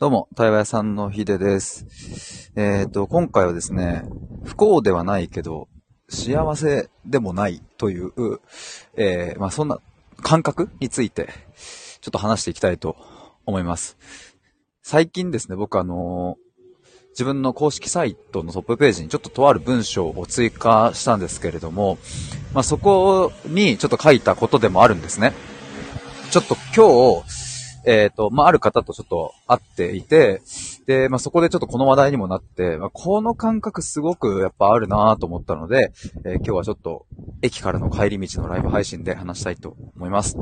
どうも、対話屋さんのひでです。えっ、と、今回はですね、不幸ではないけど、幸せでもないという、えーまあそんな感覚について、ちょっと話していきたいと思います。最近ですね、僕あの自分の公式サイトのトップページにちょっととある文章を追加したんですけれども、まあ、そこにちょっと書いたことでもあるんですね。ちょっと今日、えっ、と、まあ、ある方とちょっと会っていて、で、まあ、そこでちょっとこの話題にもなって、まあ、この感覚すごくやっぱあるなと思ったので、えー今日はちょっと駅からの帰り道のライブ配信で話したいと思います。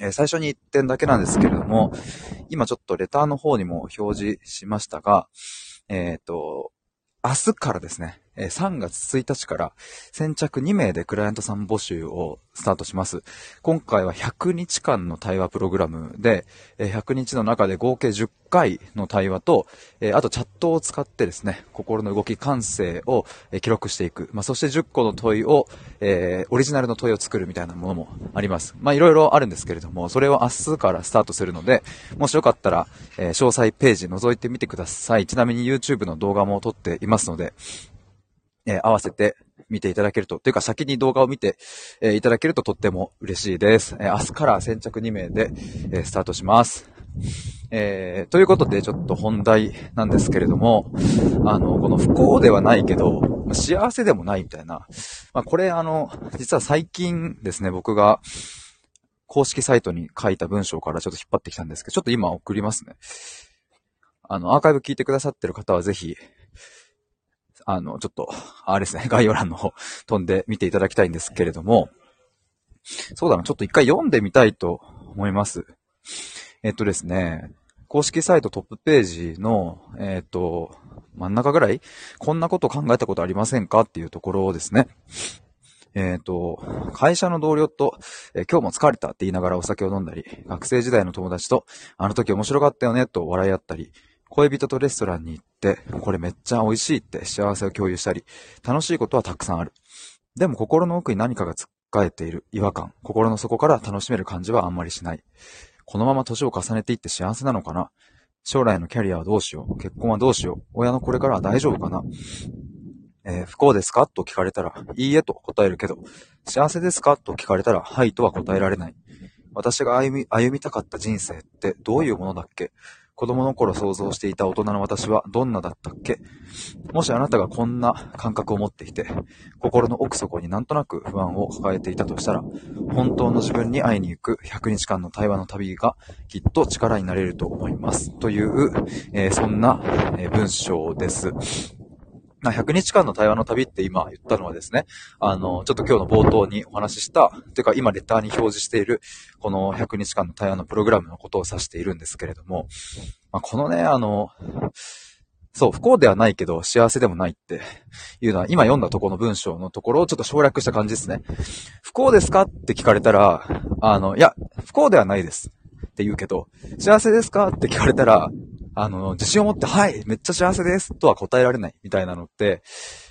えー最初に1点だけなんですけれども、今ちょっとレターの方にも表示しましたが、えっ、と、明日からですね、3月1日から先着2名でクライアントさん募集をスタートします。今回は100日間の対話プログラムで、100日の中で合計10回の対話と、あとチャットを使ってですね、心の動き感性を記録していく。まあ、そして10個の問いを、えーオリジナルの問いを作るみたいなものもあります。ま、いろいろあるんですけれども、それを明日からスタートするので、もしよかったら、詳細ページ覗いてみてください。ちなみに YouTube の動画も撮っていますので、え合わせて見ていただけると、というか先に動画を見て、えいただけるととっても嬉しいです。え明日から先着2名で、えースタートします。えーということでちょっと本題なんですけれども、あの、この不幸ではないけど、幸せでもないみたいな。まあ、これあの、実は最近ですね、僕が公式サイトに書いた文章からちょっと引っ張ってきたんですけど、ちょっと今送りますね。あの、アーカイブ聞いてくださってる方はぜひ、あの、ちょっと、あれですね、概要欄の方飛んで見ていただきたいんですけれども、そうだな、ちょっと一回読んでみたいと思います。えっとですね、公式サイトトップページの、えっと、真ん中ぐらい、こんなこと考えたことありませんかっていうところをですね。えっ、と、会社の同僚と、えー今日も疲れたって言いながらお酒を飲んだり、学生時代の友達と、あの時面白かったよねと笑い合ったり、恋人とレストランに行って、これめっちゃ美味しいって幸せを共有したり、楽しいことはたくさんある。でも心の奥に何かがつっかえている違和感、心の底から楽しめる感じはあんまりしない。このまま年を重ねていって幸せなのかな。将来のキャリアはどうしよう。結婚はどうしよう。親のこれからは大丈夫かな。えー不幸ですか？と聞かれたら、いいえと答えるけど、幸せですか？と聞かれたら、はいとは答えられない。私が歩み、歩みたかった人生ってどういうものだっけ？子供の頃想像していた大人の私はどんなだったっけ？もしあなたがこんな感覚を持っていて、心の奥底になんとなく不安を抱えていたとしたら、本当の自分に会いに行く100日間の対話の旅がきっと力になれると思います。という、えーそんな、え文章です。ま100日間の対話の旅って今言ったのはですね、あの、ちょっと今日の冒頭にお話しした、というか今レターに表示している、この100日間の対話のプログラムのことを指しているんですけれども、まあ、このね、あの、そう、不幸ではないけど幸せでもないっていうのは今読んだとこの文章のところをちょっと省略した感じですね。不幸ですかって聞かれたら、あの、いや、不幸ではないですって言うけど、幸せですかって聞かれたら、あの、自信を持って、はい、めっちゃ幸せですとは答えられないみたいなのって、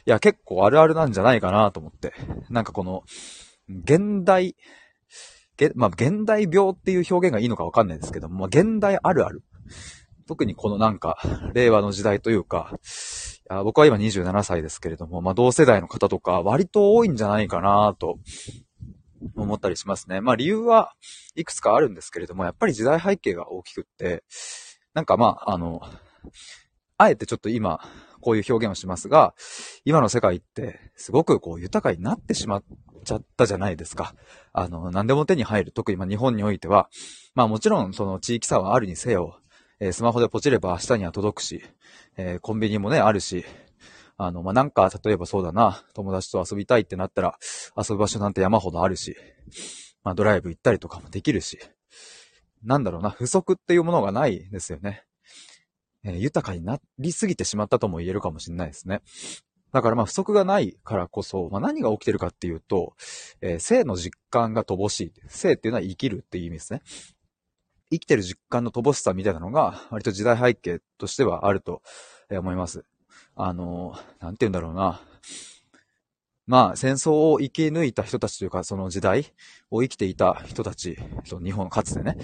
いや、結構あるあるなんじゃないかなと思って。なんかこの、現代、げまあ、現代病っていう表現がいいのかわかんないですけども、まあ、現代あるある。特にこのなんか、令和の時代というか、い僕は今27歳ですけれども、まあ、同世代の方とか割と多いんじゃないかなと思ったりしますね。まあ、理由はいくつかあるんですけれども、やっぱり時代背景が大きくって、なんかまあ、あの、あえてちょっと今、こういう表現をしますが、今の世界ってすごくこう豊かになってしまっちゃったじゃないですか。あの、何でも手に入る。特にま日本においては、まあもちろんその地域差はあるにせよ、えースマホでポチれば明日には届くし、えーコンビニもね、あるし、あの、まあ、なんか、例えばそうだな、友達と遊びたいってなったら、遊ぶ場所なんて山ほどあるし、まあ、ドライブ行ったりとかもできるし、なんだろうな、不足っていうものがないですよね。えー豊かになりすぎてしまったとも言えるかもしれないですね。だからまあ不足がないからこそ、まあ何が起きてるかっていうと、えー性の実感が乏しい。性っていうのは生きるっていう意味ですね。生きてる実感の乏しさみたいなのが、割と時代背景としてはあると思います。あのー、なんて言うんだろうな。まあ、戦争を生き抜いた人たちというか、その時代を生きていた人たち、日本かつてね、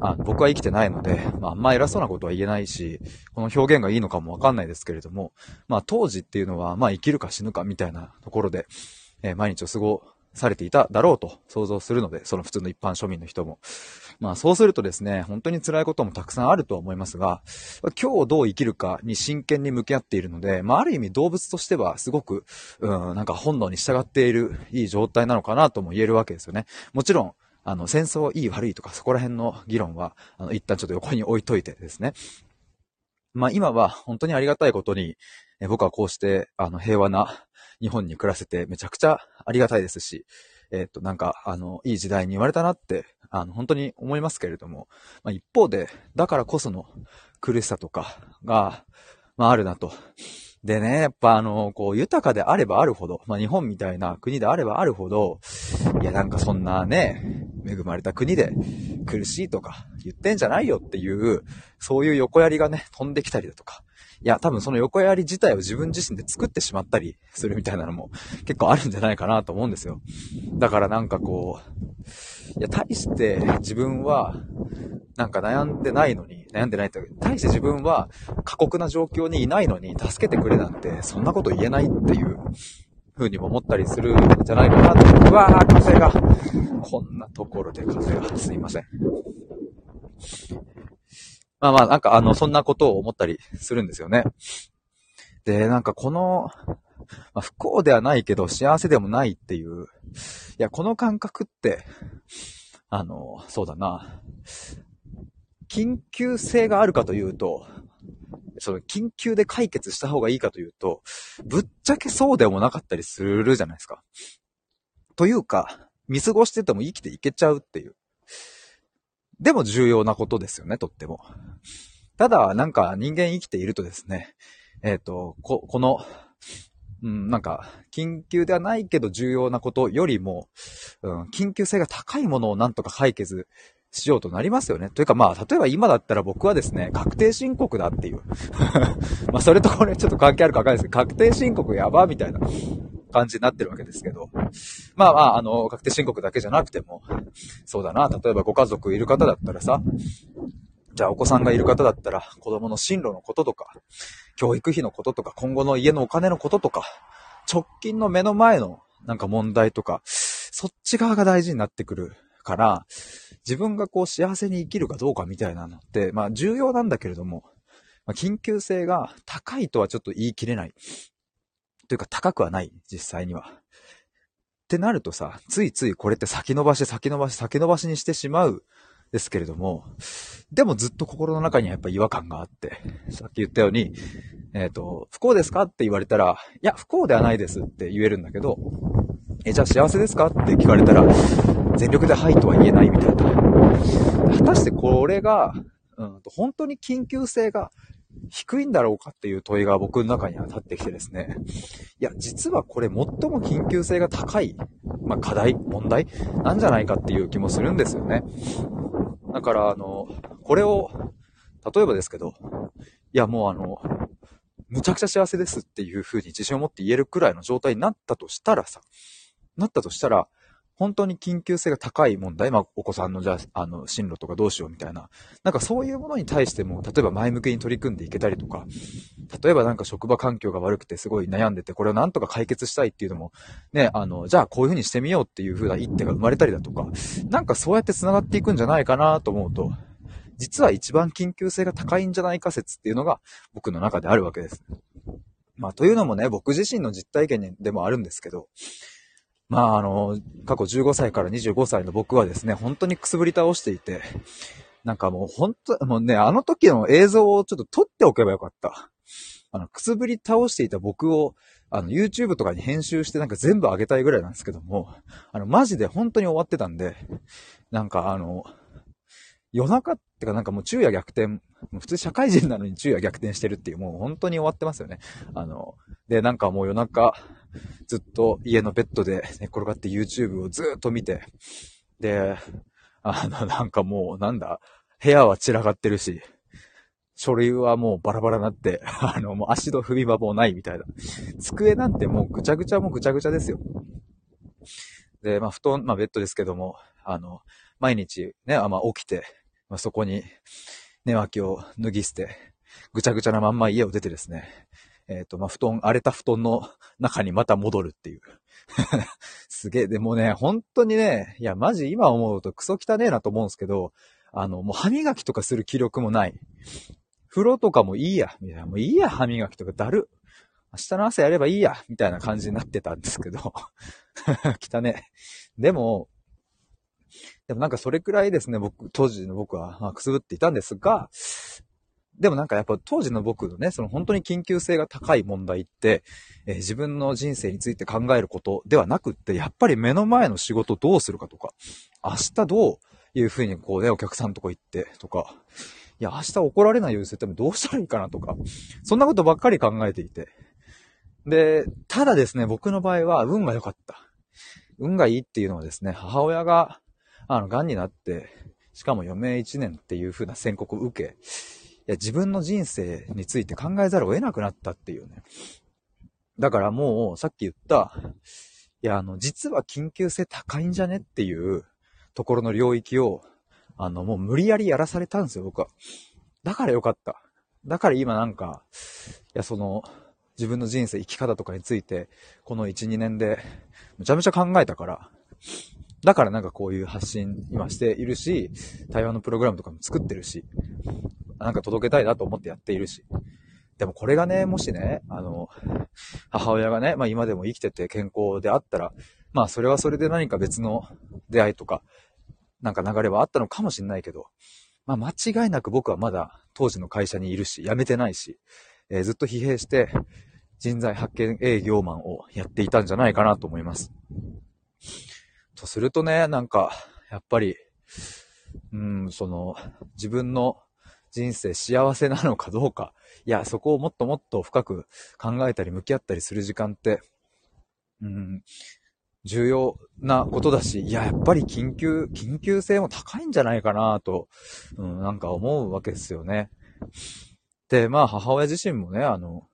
あ僕は生きてないので、まあ、あんま偉そうなことは言えないし、この表現がいいのかもわかんないですけれども、まあ、当時っていうのは、まあ、生きるか死ぬかみたいなところで、えー、毎日を過ごされていただろうと想像するので、その普通の一般庶民の人も。まあそうするとですね、本当に辛いこともたくさんあるとは思いますが、今日どう生きるかに真剣に向き合っているので、まあある意味動物としてはすごく、うん、なんか本能に従っているいい状態なのかなとも言えるわけですよね。もちろん、あの、戦争いい悪いとかそこら辺の議論は、あの、一旦ちょっと横に置いといてですね。まあ今は本当にありがたいことに、え僕はこうして、あの、平和な日本に暮らせてめちゃくちゃありがたいですし、えっ、と、なんか、あの、いい時代に言われたなって、あの、本当に思いますけれども、まあ、一方で、だからこその苦しさとかが、まあ、あるなと。でね、やっぱあの、こう、豊かであればあるほど、まあ、日本みたいな国であればあるほど、いや、なんかそんなね、恵まれた国で苦しいとか言ってんじゃないよっていう、そういう横槍がね、飛んできたりだとか、いや、多分その横槍自体を自分自身で作ってしまったりするみたいなのも結構あるんじゃないかなと思うんですよ。だからなんかこう、いや、大して自分は、なんか悩んでないのに、悩んでないと、大して自分は過酷な状況にいないのに助けてくれなんて、そんなこと言えないっていう風にも思ったりするんじゃないかなと。うわー、風が。こんなところで風が。すいません。まあまあ、なんかあの、そんなことを思ったりするんですよね。で、なんかこの、まあ、不幸ではないけど幸せでもないっていう、いや、この感覚って、あの、そうだな、緊急性があるかというと、その緊急で解決した方がいいかというと、ぶっちゃけそうでもなかったりするじゃないですか。というか、見過ごしてても生きていけちゃうっていう。でも重要なことですよね、とっても。ただ、なんか人間生きているとですね、えっ、ー、と、こ、この、うん、なんか、緊急ではないけど重要なことよりも、うん、緊急性が高いものをなんとか解決しようとなりますよね。というかまあ、例えば今だったら僕はですね、確定申告だっていう。まあ、それとこれちょっと関係あるかわかんないですけど、確定申告やばみたいな感じになってるわけですけど。まあまあ、あの、確定申告だけじゃなくても、そうだな、例えばご家族いる方だったらさ、じゃあお子さんがいる方だったら、子供の進路のこととか、教育費のこととか、今後の家のお金のこととか、直近の目の前のなんか問題とか、そっち側が大事になってくるから、自分がこう幸せに生きるかどうかみたいなのって、まあ重要なんだけれども、ま、緊急性が高いとはちょっと言い切れない。というか高くはない、実際には。ってなるとさ、ついついこれって先延ばし、先延ばし、先延ばしにしてしまうですけれども、でもずっと心の中にはやっぱ違和感があって、さっき言ったように、えっ、ー、と、不幸ですかって言われたら、いや、不幸ではないですって言えるんだけど、え、じゃあ幸せですかって聞かれたら、全力ではいとは言えないみたいな。果たしてこれが、うん、本当に緊急性が低いんだろうかっていう問いが僕の中には立ってきてですね。いや、実はこれ最も緊急性が高い、まあ、課題、問題なんじゃないかっていう気もするんですよね。だから、あの、これを、例えばですけど、いや、もうあの、むちゃくちゃ幸せですっていう風に自信を持って言えるくらいの状態になったとしたらさ、なったとしたら、本当に緊急性が高い問題、まあ、お子さんのじゃあ、あの、進路とかどうしようみたいな。なんかそういうものに対しても、例えば前向きに取り組んでいけたりとか、例えばなんか職場環境が悪くてすごい悩んでて、これをなんとか解決したいっていうのも、ね、あの、じゃあこういう風にしてみようっていう風な一手が生まれたりだとか、なんかそうやって繋がっていくんじゃないかなと思うと、実は一番緊急性が高いんじゃないか説っていうのが僕の中であるわけです。まあ、というのもね、僕自身の実体験でもあるんですけど、まあ、あの、過去15歳から25歳の僕はですね、本当にくすぶり倒していて、なんかもう本当、もうね、あの時の映像をちょっと撮っておけばよかった。あの、くすぶり倒していた僕を、あの、YouTube とかに編集してなんか全部上げたいぐらいなんですけども、あの、マジで本当に終わってたんで、なんかあの、夜中ってかなんかもう昼夜逆転、普通社会人なのに昼夜逆転してるっていう、もう本当に終わってますよね。あの、で、なんかもう夜中、ずっと家のベッドで寝転がって YouTube をずっと見て、で、あの、なんかもう、なんだ、部屋は散らかってるし、書類はもうバラバラになって、あの、もう足の踏み場もないみたいな。机なんてもうぐちゃぐちゃもぐちゃぐちゃですよ。で、まあ布団、まあベッドですけども、あの、毎日ね、あまあ起きて、まあそこに寝脇を脱ぎ捨て、ぐちゃぐちゃなまんま家を出てですね、えっ、ー、と、まあ布団、荒れた布団の 中にまた戻るっていう。すげえ、でもね、本当にね、いや、マジ今思うとクソ汚ねえなと思うんですけど、あの、もう歯磨きとかする気力もない。風呂とかもいいや。いや、もういいや、歯磨きとかだる。明日の朝やればいいや、みたいな感じになってたんですけど。汚ね。でも、でもなんかそれくらいですね、僕、当時の僕は、ま、くすぶっていたんですが、でもなんかやっぱ当時の僕のね、その本当に緊急性が高い問題って、えー、自分の人生について考えることではなくって、やっぱり目の前の仕事どうするかとか、明日どういうふうにこうね、お客さんとこ行ってとか、いや、明日怒られないようにするためどうしたらいいかなとか、そんなことばっかり考えていて。で、ただですね、僕の場合は運が良かった。運がいいっていうのはですね、母親が、あの、癌になって、しかも余命1年っていう風な宣告を受け、や、自分の人生について考えざるを得なくなったっていうね。だからもう、さっき言った、いや、あの、実は緊急性高いんじゃねっていうところの領域を、あの、もう無理やりやらされたんですよ、僕は。だからよかった。だから今なんか、いや、その、自分の人生、生き方とかについて、この1、2年で、むちゃむちゃ考えたから、だからなんかこういう発信今しているし、対話のプログラムとかも作ってるし、なんか届けたいなと思ってやっているし。でもこれがね、もしね、あの、母親がね、まあ今でも生きてて健康であったら、まあそれはそれで何か別の出会いとか、なんか流れはあったのかもしれないけど、まあ間違いなく僕はまだ当時の会社にいるし、辞めてないし、えー、ずっと疲弊して人材発見営業マンをやっていたんじゃないかなと思います。とするとね、なんか、やっぱり、うん、その、自分の人生幸せなのかどうか、いや、そこをもっともっと深く考えたり向き合ったりする時間って、うん、重要なことだし、いや、やっぱり緊急、緊急性も高いんじゃないかなと、うん、なんか思うわけですよね。で、まあ、母親自身もね、あの、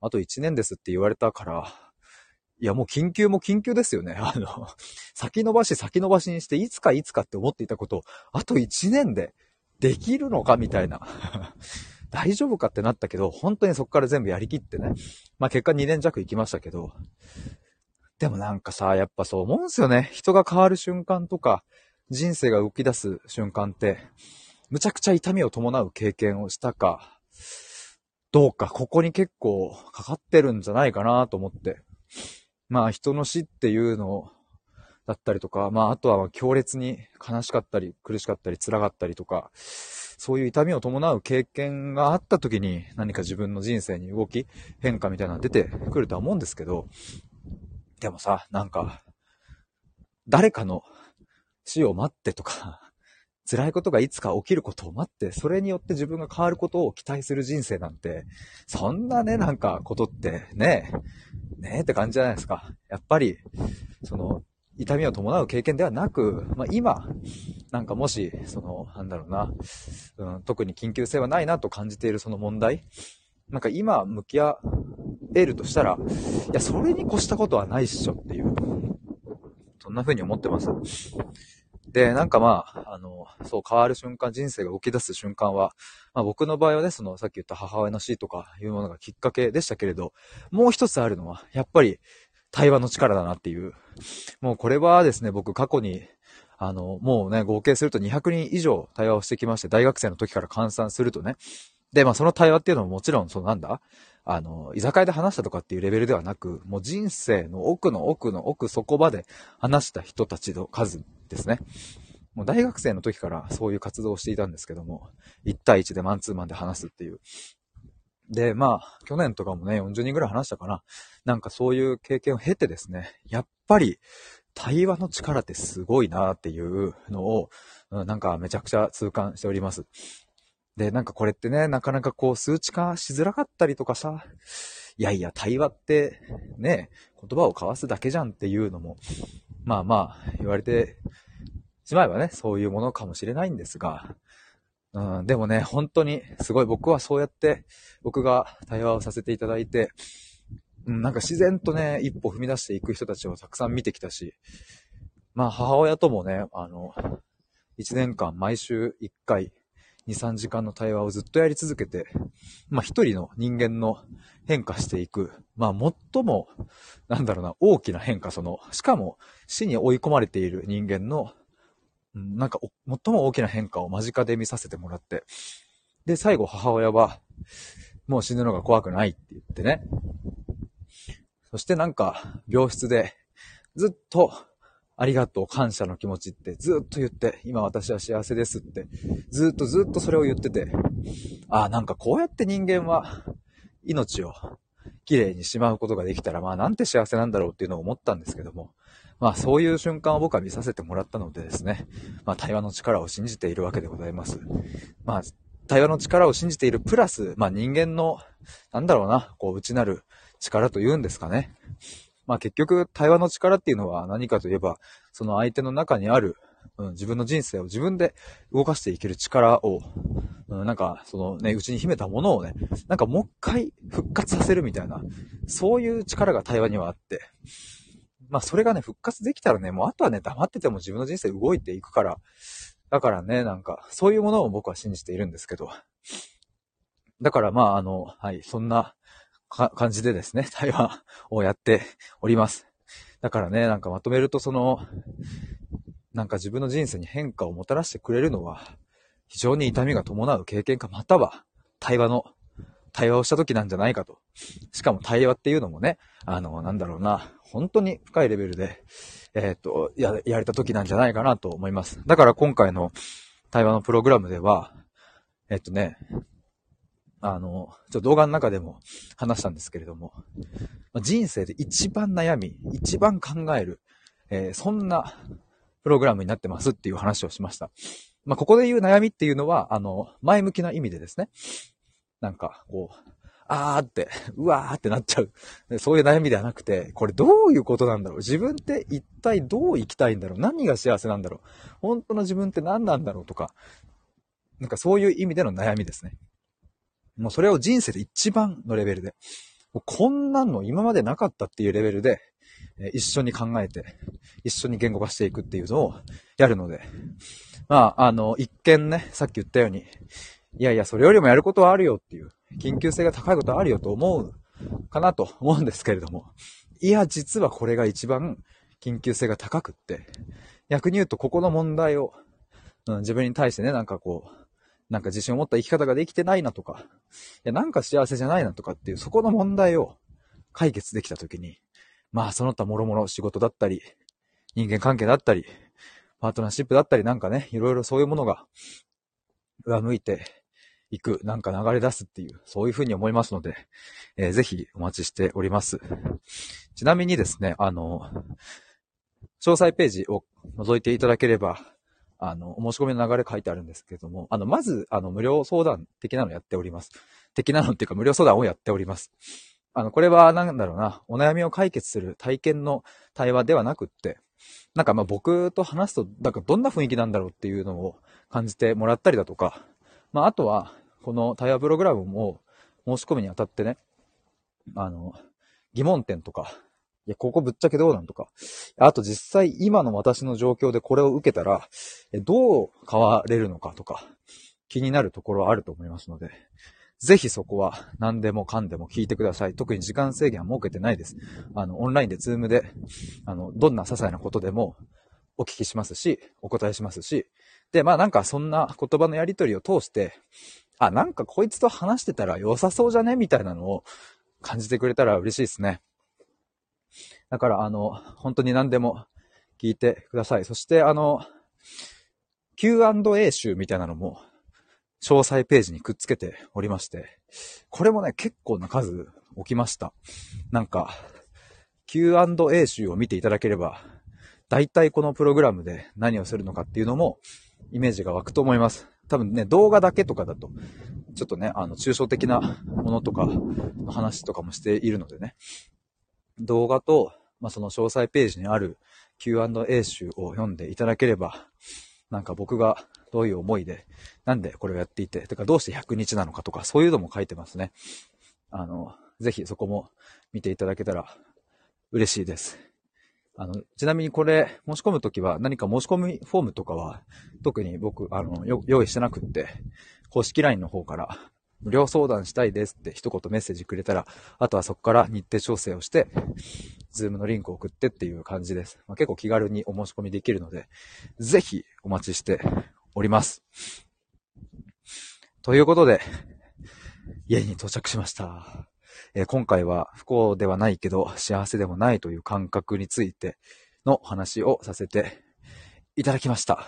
あと1年ですって言われたから、いや、もう緊急も緊急ですよね。あの、先延ばし先延ばしにして、いつかいつかって思っていたことを、あと1年でできるのかみたいな。大丈夫かってなったけど、本当にそこから全部やりきってね。まあ結果2年弱行きましたけど、でもなんかさ、やっぱそう思うんすよね。人が変わる瞬間とか、人生が動き出す瞬間って、むちゃくちゃ痛みを伴う経験をしたか、どうか、ここに結構かかってるんじゃないかなと思って。まあ人の死っていうのだったりとか、まああとは強烈に悲しかったり、苦しかったり、辛かったりとか、そういう痛みを伴う経験があった時に何か自分の人生に動き、変化みたいなの出てくるとは思うんですけど、でもさ、なんか、誰かの死を待ってとか、辛いことがいつか起きることを待って、それによって自分が変わることを期待する人生なんて、そんなね、なんかことってね、ねえって感じじゃないですか。やっぱり、その、痛みを伴う経験ではなく、まあ、今、なんかもし、その、なんだろうな、うん、特に緊急性はないなと感じているその問題、なんか今向き合えるとしたら、いや、それに越したことはないっしょっていう、そんな風に思ってます。で、なんかまあ、あの、そう変わる瞬間、人生が動き出す瞬間は、まあ僕の場合はね、そのさっき言った母親の死とかいうものがきっかけでしたけれど、もう一つあるのは、やっぱり対話の力だなっていう。もうこれはですね、僕過去に、あの、もうね、合計すると200人以上対話をしてきまして、大学生の時から換算するとね。で、まあその対話っていうのももちろん、そのなんだ？あの、居酒屋で話したとかっていうレベルではなく、もう人生の奥の奥の奥底場で話した人たちの数ですね。もう大学生の時からそういう活動をしていたんですけども、1対1でマンツーマンで話すっていう。で、まあ、去年とかもね、40人ぐらい話したかな。なんかそういう経験を経てですね、やっぱり対話の力ってすごいなっていうのを、なんかめちゃくちゃ痛感しております。で、なんかこれってね、なかなかこう数値化しづらかったりとかさ、いやいや、対話ってね、言葉を交わすだけじゃんっていうのも、まあまあ、言われてしまえばね、そういうものかもしれないんですが、うん、でもね、本当に、すごい僕はそうやって、僕が対話をさせていただいて、うん、なんか自然とね、一歩踏み出していく人たちをたくさん見てきたし、まあ母親ともね、あの、一年間毎週一回、二、三時間の対話をずっとやり続けて、まあ一人の人間の変化していく、まあ最も、なんだろうな、大きな変化、その、しかも死に追い込まれている人間のなんか、最も大きな変化を間近で見させてもらって、で、最後母親は、もう死ぬのが怖くないって言ってね。そしてなんか、病室で、ずっと、ありがとう、感謝の気持ちってずっと言って、今私は幸せですって、ずっとずっとそれを言ってて、ああ、なんかこうやって人間は、命を綺麗にしまうことができたら、まあなんて幸せなんだろうっていうのを思ったんですけども、まあそういう瞬間を僕は見させてもらったのでですね、まあ対話の力を信じているわけでございます。まあ対話の力を信じているプラス、まあ人間の、なんだろうな、こう内なる力というんですかね。まあ結局対話の力っていうのは何かといえば、その相手の中にある、うん、自分の人生を自分で動かしていける力を、うん、なんか、そのね、内に秘めたものをね、なんかもう一回復活させるみたいな、そういう力が対話にはあって、まあそれがね、復活できたらね、もうあとはね、黙ってても自分の人生動いていくから、だからね、なんか、そういうものを僕は信じているんですけど。だからまあ、あの、はい、そんな感じでですね、対話をやっております。だからね、なんかまとめるとその、なんか自分の人生に変化をもたらしてくれるのは、非常に痛みが伴う経験か、または対話の対話をした時なんじゃないかと。しかも対話っていうのもね、あの、なんだろうな、本当に深いレベルで、えー、っと、や、やれた時なんじゃないかなと思います。だから今回の対話のプログラムでは、えっとね、あの、ちょっと動画の中でも話したんですけれども、人生で一番悩み、一番考える、えー、そんなプログラムになってますっていう話をしました。まあ、ここで言う悩みっていうのは、あの、前向きな意味でですね。なんか、こう、あーって、うわーってなっちゃう。そういう悩みではなくて、これどういうことなんだろう自分って一体どう生きたいんだろう何が幸せなんだろう本当の自分って何なんだろうとか、なんかそういう意味での悩みですね。もうそれを人生で一番のレベルで、もうこんなの今までなかったっていうレベルで、え一緒に考えて、一緒に言語化していくっていうのをやるので、まあ、あの、一見ね、さっき言ったように、いやいや、それよりもやることはあるよっていう、緊急性が高いことはあるよと思うかなと思うんですけれども、いや、実はこれが一番緊急性が高くって、逆に言うとここの問題を、うん、自分に対してね、なんかこう、なんか自信を持った生き方ができてないなとか、いや、なんか幸せじゃないなとかっていう、そこの問題を解決できたときに、まあ、その他もろもろ仕事だったり、人間関係だったり、パートナーシップだったりなんかね、いろいろそういうものが上向いて行く、なんか流れ出すっていう、そういうふうに思いますので、えー、ぜひお待ちしております。ちなみにですね、あの、詳細ページを覗いていただければ、あの、お申し込みの流れ書いてあるんですけれども、あの、まず、あの、無料相談的なのやっております。的なのっていうか、無料相談をやっております。あの、これは、なんだろうな、お悩みを解決する体験の対話ではなくって、なんかま僕と話すと、なんかどんな雰囲気なんだろうっていうのを感じてもらったりだとか、まああとは、この対話プログラムも申し込みにあたってね、あの、疑問点とか、いや、ここぶっちゃけどうなんとか、あと実際今の私の状況でこれを受けたら、どう変われるのかとか、気になるところはあると思いますので、ぜひそこは何でもかんでも聞いてください。特に時間制限は設けてないです。あの、オンラインでズームで、あの、どんな些細なことでもお聞きしますし、お答えしますし、で、まあなんかそんな言葉のやりとりを通して、あ、なんかこいつと話してたら良さそうじゃね？みたいなのを感じてくれたら嬉しいですね。だからあの、本当に何でも聞いてください。そしてあの、Q&A 集みたいなのも詳細ページにくっつけておりまして、これもね、結構な数起きました。なんか、Q&A 集を見ていただければ、大体このプログラムで何をするのかっていうのもイメージが湧くと思います。多分ね、動画だけとかだと、ちょっとね、あの、抽象的なものとかの話とかもしているのでね、動画と、まあ、その詳細ページにある Q&A 集を読んでいただければ、なんか僕がどういう思いで、なんでこれをやっていて、てかどうして100日なのかとか、そういうのも書いてますね。あの、ぜひそこも見ていただけたら嬉しいです。あの、ちなみにこれ、申し込むときは何か申し込みフォームとかは、特に僕、あの、用意してなくって、公式 LINE の方から、無料相談したいですって一言メッセージくれたら、あとはそこから日程調整をして、ズームのリンクを送ってっていう感じです。まあ、結構気軽にお申し込みできるので、ぜひお待ちしております。ということで、家に到着しました。えー、今回は不幸ではないけど幸せでもないという感覚についての話をさせていただきました。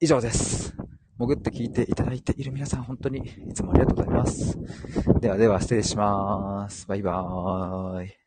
以上です。潜って聞いていただいている皆さん本当にいつもありがとうございます。ではでは失礼します。バイバーイ。